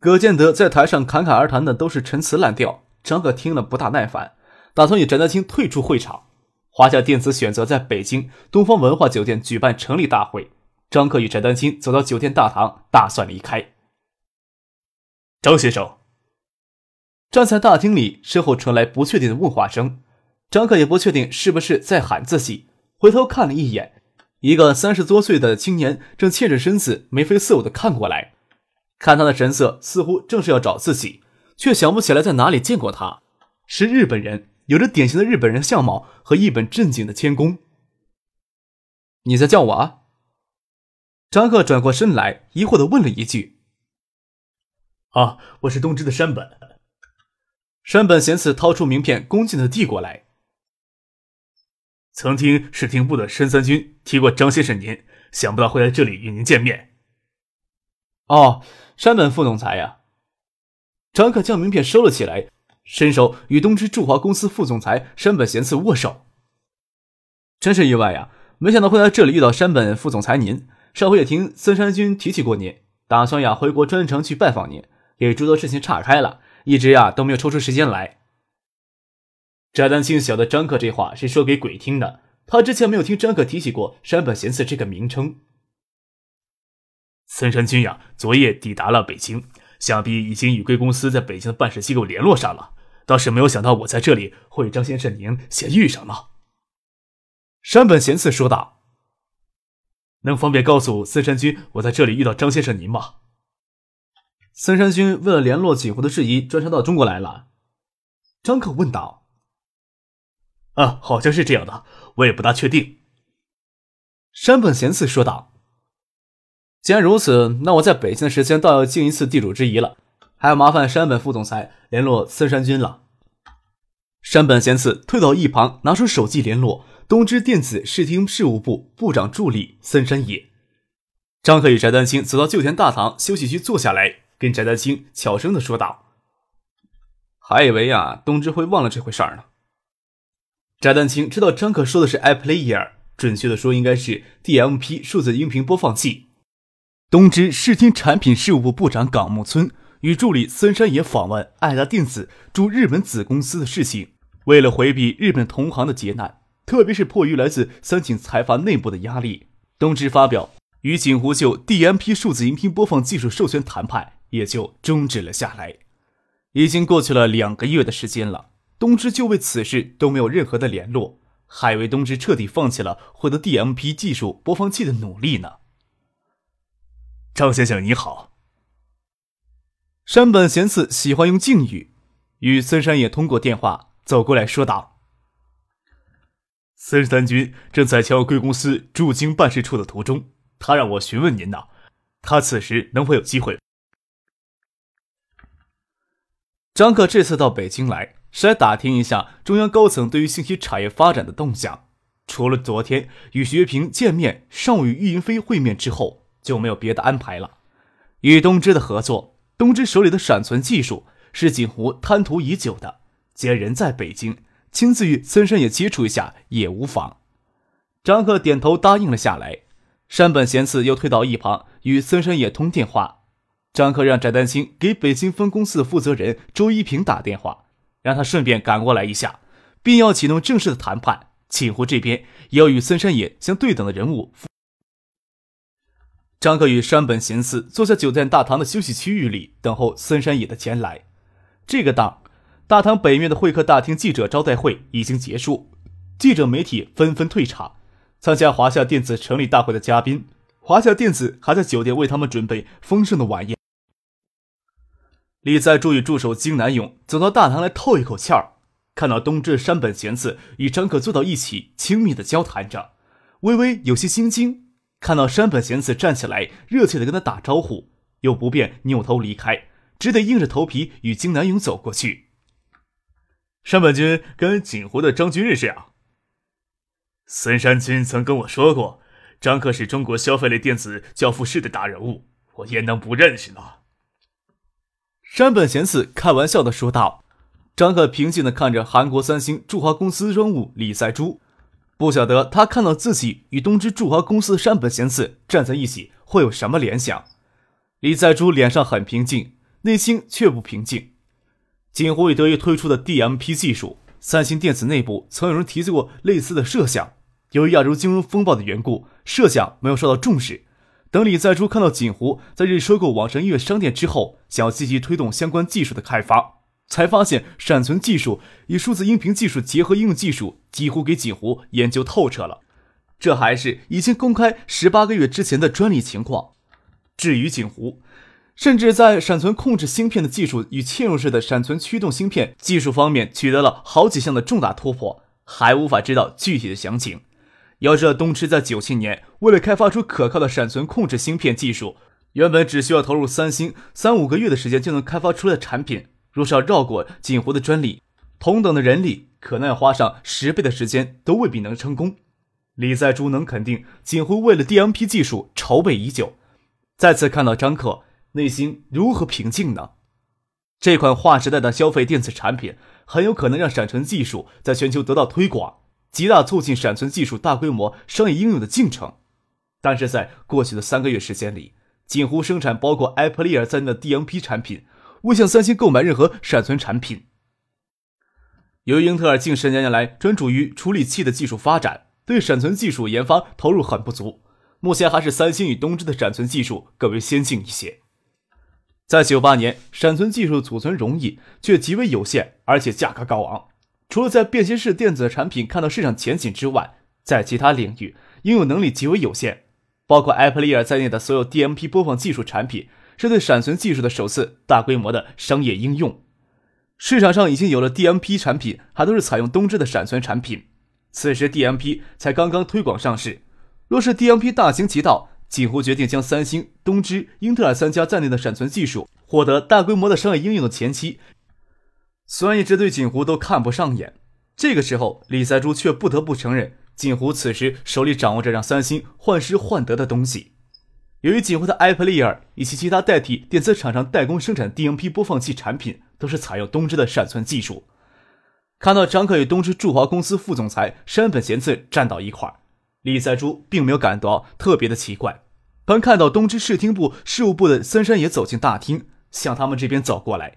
葛建德在台上侃侃而谈的都是陈词滥调，张可听了不大耐烦，打算与翟丹青退出会场。华夏电子选择在北京东方文化酒店举办成立大会，张克与翟丹青走到酒店大堂，打算离开。张先生，站在大厅里，身后传来不确定的问话声。张克也不确定是不是在喊自己，回头看了一眼，一个三十多岁的青年正欠着身子，眉飞色舞的看过来。看他的神色，似乎正是要找自己，却想不起来在哪里见过他。是日本人，有着典型的日本人相貌和一本正经的谦恭。你在叫我啊？张克转过身来，疑惑的问了一句：“啊，我是东芝的山本。”山本贤次掏出名片，恭敬的递过来。曾听视听部的申三军提过张先生您，想不到会在这里与您见面。哦。山本副总裁呀，张克将名片收了起来，伸手与东芝驻华公司副总裁山本贤次握手。真是意外呀，没想到会在这里遇到山本副总裁您。上回也听森山君提起过您，打算呀回国专程去拜访您，也诸多事情岔开了，一直呀都没有抽出时间来。翟丹青晓得张克这话是说给鬼听的，他之前没有听张克提起过山本贤次这个名称。森山君呀，昨夜抵达了北京，想必已经与贵公司在北京的办事机构联络上了。倒是没有想到我在这里会与张先生您先遇上了。山本贤次说道：“能方便告诉森山君，我在这里遇到张先生您吗？”森山君为了联络锦湖的事宜，专程到中国来了。张可问道：“啊，好像是这样的，我也不大确定。”山本贤次说道。既然如此，那我在北京的时间倒要尽一次地主之谊了，还要麻烦山本副总裁联络森山君了。山本贤次退到一旁，拿出手机联络东芝电子视听事务部部长助理森山野。张克与翟丹青走到旧田大堂休息区坐下来，跟翟丹青悄声的说道：“还以为呀，东芝会忘了这回事儿呢。”翟丹青知道张可说的是 iPlayer，准确的说应该是 DMP 数字音频播放器。东芝视听产品事务部部长冈木村与助理森山野访问爱达电子驻日本子公司的事情，为了回避日本同行的劫难，特别是迫于来自三井财阀内部的压力，东芝发表与锦湖就 DMP 数字音频播放技术授权谈判也就终止了下来。已经过去了两个月的时间了，东芝就为此事都没有任何的联络，还为东芝彻底放弃了获得 DMP 技术播放器的努力呢。张先生你好。山本贤次喜欢用敬语，与森山也通过电话走过来说道：“森三军正在前往贵公司驻京办事处的途中，他让我询问您呢，他此时能否有机会？”张克这次到北京来，是来打听一下中央高层对于信息产业发展的动向。除了昨天与徐月平见面，上午与玉云飞会面之后。就没有别的安排了。与东芝的合作，东芝手里的闪存技术是锦湖贪图已久的。既然人在北京，亲自与森山野接触一下也无妨。张克点头答应了下来。山本贤次又退到一旁与森山野通电话。张克让翟丹青给北京分公司的负责人周一平打电话，让他顺便赶过来一下，并要启动正式的谈判。锦湖这边也要与森山野相对等的人物。张克与山本贤次坐在酒店大堂的休息区域里，等候森山野的前来。这个档，大堂北面的会客大厅记者招待会已经结束，记者媒体纷纷退场。参加华夏电子成立大会的嘉宾，华夏电子还在酒店为他们准备丰盛的晚宴。李在柱与助手金南勇走到大堂来透一口气儿，看到东芝山本贤次与张可坐到一起，亲密的交谈着，微微有些心惊。看到山本贤次站起来，热切的跟他打招呼，又不便扭头离开，只得硬着头皮与金南勇走过去。山本君跟锦湖的张军认识啊？森山君曾跟我说过，张克是中国消费类电子教父式的大人物，我焉能不认识呢？山本贤次开玩笑的说道。张克平静的看着韩国三星驻华公司专务李在洙，不晓得他看到自己与东芝驻华公司山本贤次站在一起会有什么联想。李在洙脸上很平静，内心却不平静。锦湖与德仪推出的 DMP 技术，三星电子内部曾有人提及过类似的设想，由于亚洲金融风暴的缘故，设想没有受到重视。等李在洙看到锦湖在日收购网上音乐商店之后，想要积极推动相关技术的开发。才发现闪存技术与数字音频技术结合应用技术几乎给锦湖研究透彻了，这还是已经公开十八个月之前的专利情况。至于锦湖，甚至在闪存控制芯片的技术与嵌入式的闪存驱动芯片技术方面取得了好几项的重大突破，还无法知道具体的详情。要知道，东芝在九七年为了开发出可靠的闪存控制芯片技术，原本只需要投入三星三五个月的时间就能开发出来的产品。若是要绕过锦湖的专利，同等的人力可能要花上十倍的时间，都未必能成功。李在洙能肯定，锦湖为了 DMP 技术筹备已久。再次看到张克，内心如何平静呢？这款划时代的消费电子产品，很有可能让闪存技术在全球得到推广，极大促进闪存技术大规模商业应用的进程。但是在过去的三个月时间里，锦湖生产包括艾普利尔在内的 DMP 产品。未向三星购买任何闪存产品。由于英特尔近十年来专注于处理器的技术发展，对闪存技术研发投入很不足，目前还是三星与东芝的闪存技术更为先进一些。在九八年，闪存技术储存容易，却极为有限，而且价格高昂。除了在便携式电子产品看到市场前景之外，在其他领域应用能力极为有限，包括艾普利尔在内的所有 DMP 播放技术产品。是对闪存技术的首次大规模的商业应用。市场上已经有了 DMP 产品，还都是采用东芝的闪存产品。此时 DMP 才刚刚推广上市。若是 DMP 大行其道，锦湖决定将三星、东芝、英特尔三家在内的闪存技术获得大规模的商业应用的前期，虽然一直对锦湖都看不上眼，这个时候李在洙却不得不承认，锦湖此时手里掌握着让三星患失患得的东西。由于锦湖的艾普利尔以及其他代替电子厂商代工生产 DMP 播放器产品，都是采用东芝的闪存技术。看到张克与东芝驻华公司副总裁山本贤次站到一块儿，李在洙并没有感到特别的奇怪。当看到东芝视听部事务部的森山也走进大厅，向他们这边走过来，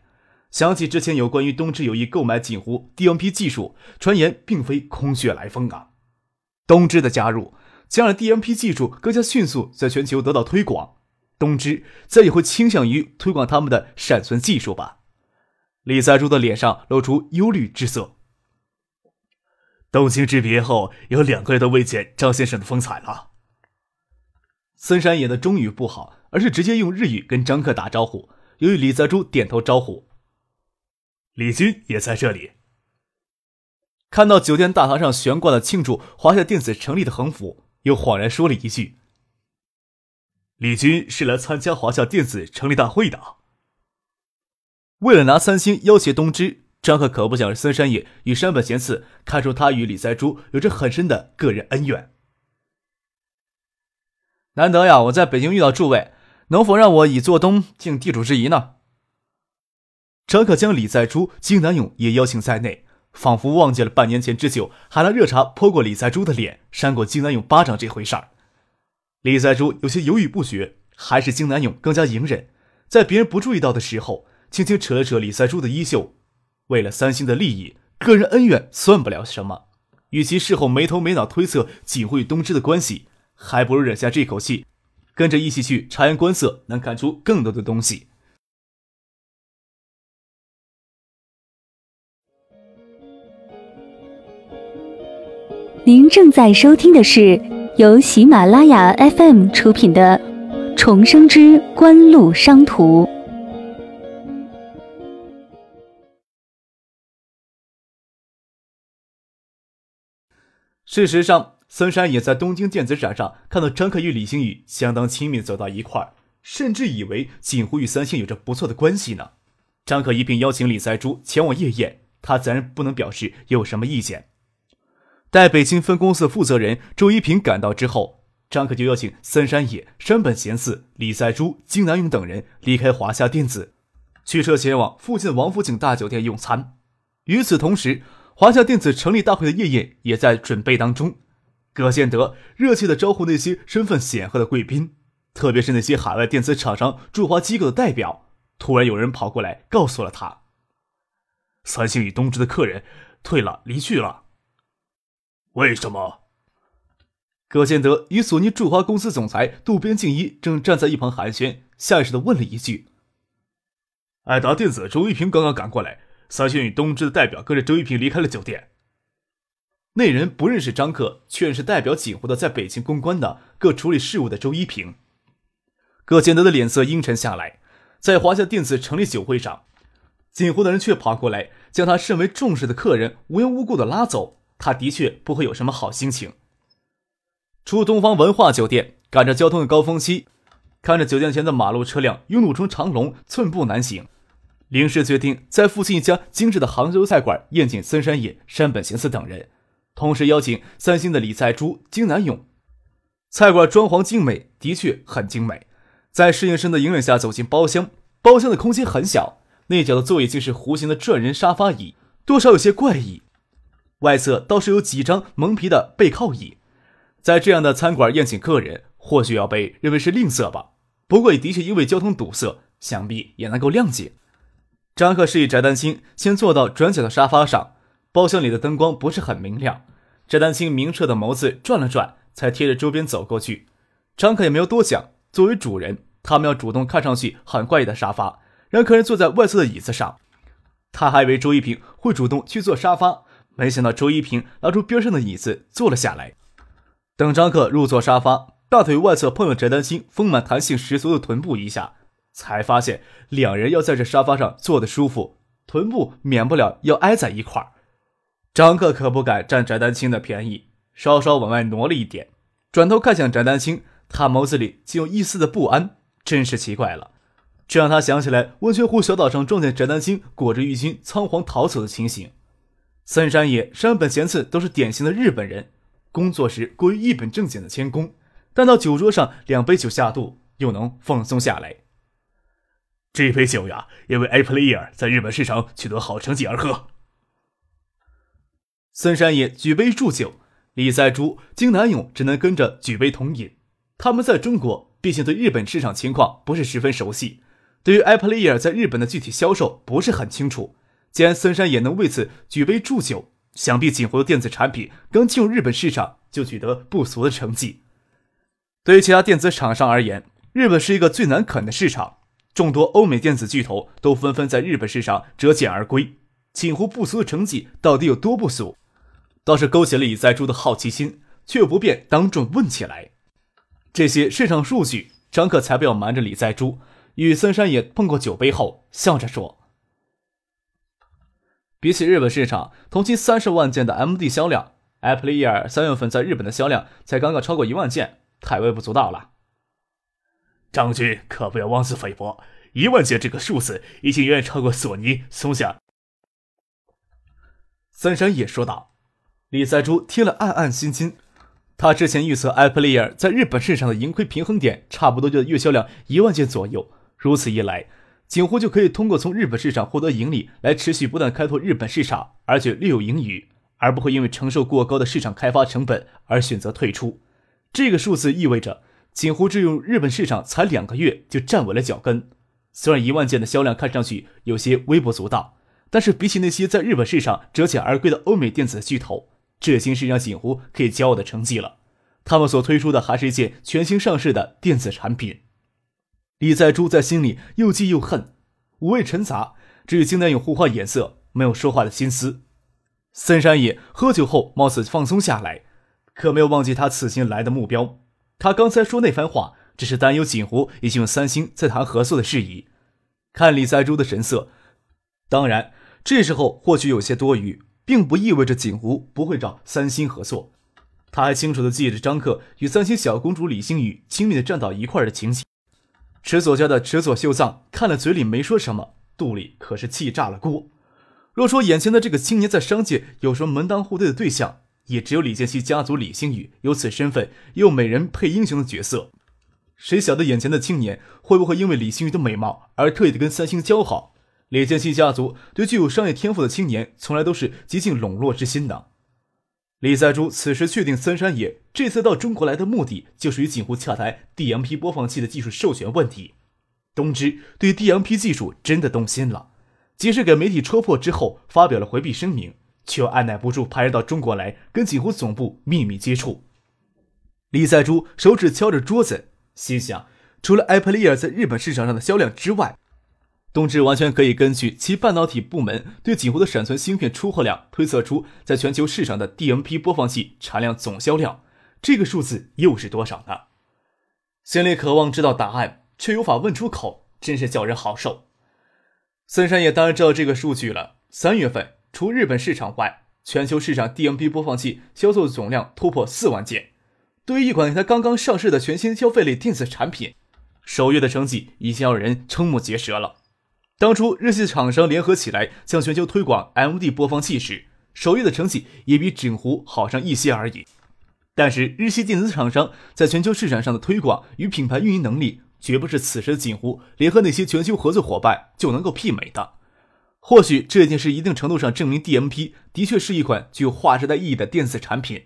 想起之前有关于东芝有意购买锦湖 DMP 技术，传言并非空穴来风啊。东芝的加入。将让 DMP 技术更加迅速在全球得到推广，东芝再也会倾向于推广他们的闪存技术吧。李在洙的脸上露出忧虑之色。东京之别后，有两个月都未见张先生的风采了。森山演的中语不好，而是直接用日语跟张克打招呼。由于李在洙点头招呼，李军也在这里。看到酒店大堂上悬挂的庆祝华夏电子成立的横幅。又恍然说了一句：“李军是来参加华夏电子成立大会的。”为了拿三星要挟东芝，张克可不想让森山野与山本贤次看出他与李在洙有着很深的个人恩怨。难得呀，我在北京遇到诸位，能否让我以做东尽地主之谊呢？张克将李在洙、金南勇也邀请在内。仿佛忘记了半年前之久，还拿热茶泼过李在洙的脸，扇过金南勇巴掌这回事儿。李在洙有些犹豫不决，还是金南勇更加隐忍，在别人不注意到的时候，轻轻扯了扯李在洙的衣袖。为了三星的利益，个人恩怨算不了什么。与其事后没头没脑推测锦湖与东芝的关系，还不如忍下这口气，跟着一起去察言观色，能看出更多的东西。您正在收听的是由喜马拉雅 FM 出品的《重生之官路商途》。事实上，森山也在东京电子展上看到张克与李星宇相当亲密走到一块儿，甚至以为锦湖与三星有着不错的关系呢。张克一并邀请李在珠前往夜宴，他自然不能表示有什么意见。待北京分公司负责人周一平赶到之后，张克就邀请森山野、山本贤次、李在珠、金南勇等人离开华夏电子，驱车前往附近王府井大酒店用餐。与此同时，华夏电子成立大会的夜宴也在准备当中。葛建德热切地招呼那些身份显赫的贵宾，特别是那些海外电子厂商驻华机构的代表。突然有人跑过来告诉了他，三星与东芝的客人退了，离去了。为什么？葛建德与索尼驻华公司总裁渡边敬一正站在一旁寒暄，下意识的问了一句：“爱达电子周一平刚刚赶过来，三星与东芝的代表跟着周一平离开了酒店。”那人不认识张克，却是代表锦湖的在北京公关的各处理事务的周一平。葛建德的脸色阴沉下来，在华夏电子成立酒会上，锦湖的人却跑过来将他甚为重视的客人无缘无故的拉走，他的确不会有什么好心情。出东方文化酒店，赶着交通的高峰期，看着酒店前的马路车辆拥堵成长龙，寸步难行，临时决定在附近一家精致的杭州菜馆宴请森山野、山本贤次等人。同时邀请三星的李在珠、金南勇。菜馆装潢精美，的确很精美。在侍应生的引领下走进包厢，包厢的空间很小，内角的座椅竟是弧形的转人沙发椅，多少有些怪异。外侧倒是有几张蒙皮的背靠椅。在这样的餐馆宴请客人，或许要被认为是吝啬吧。不过也的确因为交通堵塞，想必也能够谅解。张克示意翟丹青先坐到转角的沙发上。包厢里的灯光不是很明亮，翟丹青明澈的眸子转了转，才贴着周边走过去。张可也没有多想，作为主人，他们要主动看上去很怪异的沙发，让客人坐在外侧的椅子上。他还以为周一平会主动去坐沙发，没想到周一平拿出边上的椅子坐了下来。等张克入座沙发，大腿外侧碰了翟丹青丰满弹性十足的臀部一下，才发现两人要在这沙发上坐的舒服，臀部免不了要挨在一块儿。张克可不敢占翟丹青的便宜，稍稍往外挪了一点，转头看向翟丹青，他眸子里竟有一丝的不安，真是奇怪了。这让他想起来温泉湖小岛上撞见翟丹青裹着浴巾仓皇逃走的情形。森山野、山本贤次都是典型的日本人，工作时过于一本正经的谦恭，但到酒桌上两杯酒下肚，又能放松下来。这杯酒呀，因为 A Player 在日本市场取得好成绩而喝。森山野举杯祝酒，李在珠、金南勇只能跟着举杯同饮。他们在中国毕竟对日本市场情况不是十分熟悉，对于 iPlayer 在日本的具体销售不是很清楚。既然森山也能为此举杯祝酒，想必锦湖的电子产品刚进入日本市场就取得不俗的成绩。对于其他电子厂商而言，日本是一个最难啃的市场，众多欧美电子巨头都纷纷在日本市场折戟而归。锦湖不俗的成绩到底有多不俗？倒是勾起了李在珠的好奇心，却又不便当众问起来。这些市场数据，张克才不要瞒着李在珠。与森山也碰过酒杯后，笑着说：“比起日本市场同期三十万件的 MD 销量，Apple Ear 三月份在日本的销量才刚刚超过一万件，太微不足道了。”张军可不要妄自菲薄，一万件这个数字已经远远超过索尼、松下。森山也说道。李在珠听了，暗暗心惊。他之前预测 Apple Ear 在日本市场的盈亏平衡点，差不多就月销量一万件左右。如此一来，锦湖就可以通过从日本市场获得盈利，来持续不断开拓日本市场，而且略有盈余，而不会因为承受过高的市场开发成本而选择退出。这个数字意味着，锦湖只用日本市场才两个月就站稳了脚跟。虽然一万件的销量看上去有些微不足道，但是比起那些在日本市场折戟而归的欧美电子巨头，这已经是让锦湖可以骄傲的成绩了。他们所推出的还是一件全新上市的电子产品。李在珠在心里又气又恨，五味陈杂。只与金南勇互换眼色，没有说话的心思。森山野喝酒后貌似放松下来，可没有忘记他此行来的目标。他刚才说那番话，只是担忧锦湖已经用三星在谈合作的事宜。看李在珠的神色，当然这时候或许有些多余。并不意味着锦湖不会找三星合作。他还清楚地记着张克与三星小公主李星宇亲密地站到一块儿的情形。池佐家的池佐秀藏看了，嘴里没说什么，肚里可是气炸了锅。若说眼前的这个青年在商界有什么门当户对的对象，也只有李建熙家族李星宇有此身份又美人配英雄的角色。谁晓得眼前的青年会不会因为李星宇的美貌而特意的跟三星交好？李建熙家族对具有商业天赋的青年从来都是极尽笼络之心的。李在洙此时确定森山野这次到中国来的目的，就是与锦湖洽谈 DMP 播放器的技术授权问题。东芝对 DMP 技术真的动心了，即使给媒体戳破之后发表了回避声明，却又按耐不住派人到中国来跟锦湖总部秘密接触。李在洙手指敲着桌子，心想：除了 Apple Ear 在日本市场上的销量之外，东芝完全可以根据其半导体部门对几乎的闪存芯片出货量推测出，在全球市场的 DMP 播放器产量总销量，这个数字又是多少呢？心里渴望知道答案，却无法问出口，真是叫人好受。森山也当然知道这个数据了。三月份，除日本市场外，全球市场 DMP 播放器销售总量突破四万件。对于一款才刚刚上市的全新消费类电子产品，首月的成绩已经让人瞠目结舌了。当初日系厂商联合起来向全球推广 MD 播放器时，首月的成绩也比锦湖好上一些而已。但是日系电子厂商在全球市场上的推广与品牌运营能力，绝不是此时的锦湖联合那些全球合作伙伴就能够媲美的。或许这件事一定程度上证明 DMP 的确是一款具有划时代意义的电子产品。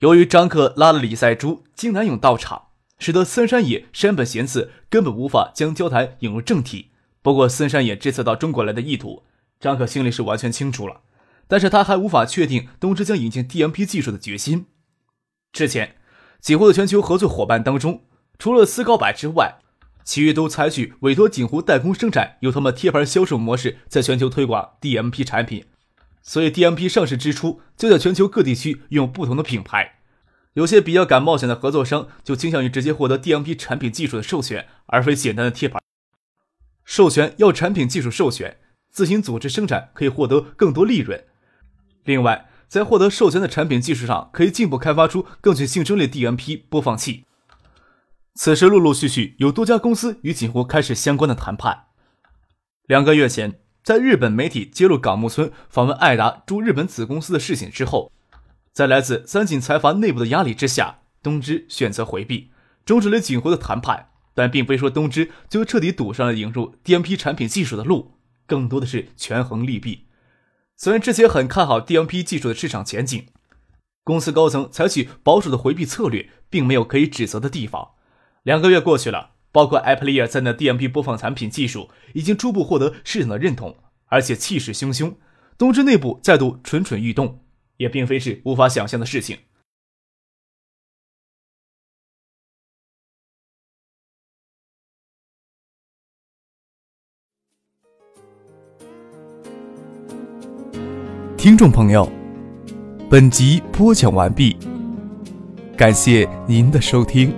由于张克拉了李在洙、金南勇到场，使得森山野、山本贤次根本无法将交谈引入正题。不过，森山野这次到中国来的意图，张可心里是完全清楚了。但是他还无法确定东芝将引进 DMP 技术的决心。之前，锦湖的全球合作伙伴当中，除了思高柏之外，其余都采取委托锦湖代工生产，由他们贴牌销售模式，在全球推广 DMP 产品。所以，DMP 上市之初，就在全球各地区用不同的品牌。有些比较敢冒险的合作商，就倾向于直接获得 DMP 产品技术的授权，而非简单的贴牌。授权要产品技术授权，自行组织生产可以获得更多利润。另外，在获得授权的产品技术上，可以进一步开发出更具竞争力 DMP 播放器。此时，陆陆续续有多家公司与锦湖开始相关的谈判。两个月前，在日本媒体揭露港木村访问爱达驻日本子公司的事情之后，在来自三井财阀内部的压力之下，东芝选择回避，终止了锦湖的谈判。但并非说东芝就彻底堵上了引入 DMP 产品技术的路，更多的是权衡利弊。虽然之前很看好 DMP 技术的市场前景，公司高层采取保守的回避策略，并没有可以指责的地方。两个月过去了，包括 Apple Ear 在内的 DMP 播放产品技术已经初步获得市场的认同，而且气势汹汹。东芝内部再度蠢蠢欲动，也并非是无法想象的事情。听众朋友，本集播讲完毕，感谢您的收听。